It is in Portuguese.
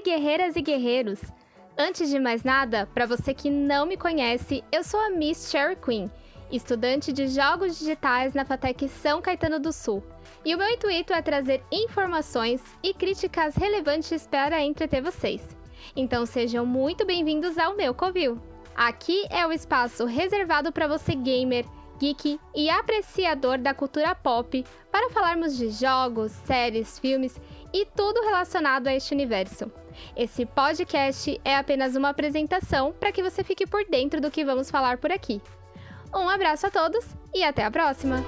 guerreiros. Antes de mais nada, para você que não me conhece, eu sou a Miss Cherry Queen, estudante de jogos digitais na FATEC São Caetano do Sul. E o meu intuito é trazer informações e críticas relevantes para entreter vocês. Então sejam muito bem-vindos ao meu Covil. Aqui é o espaço reservado para você gamer, geek e apreciador da cultura pop para falarmos de jogos, séries, filmes e tudo relacionado a este universo. Esse podcast é apenas uma apresentação para que você fique por dentro do que vamos falar por aqui. Um abraço a todos e até a próxima!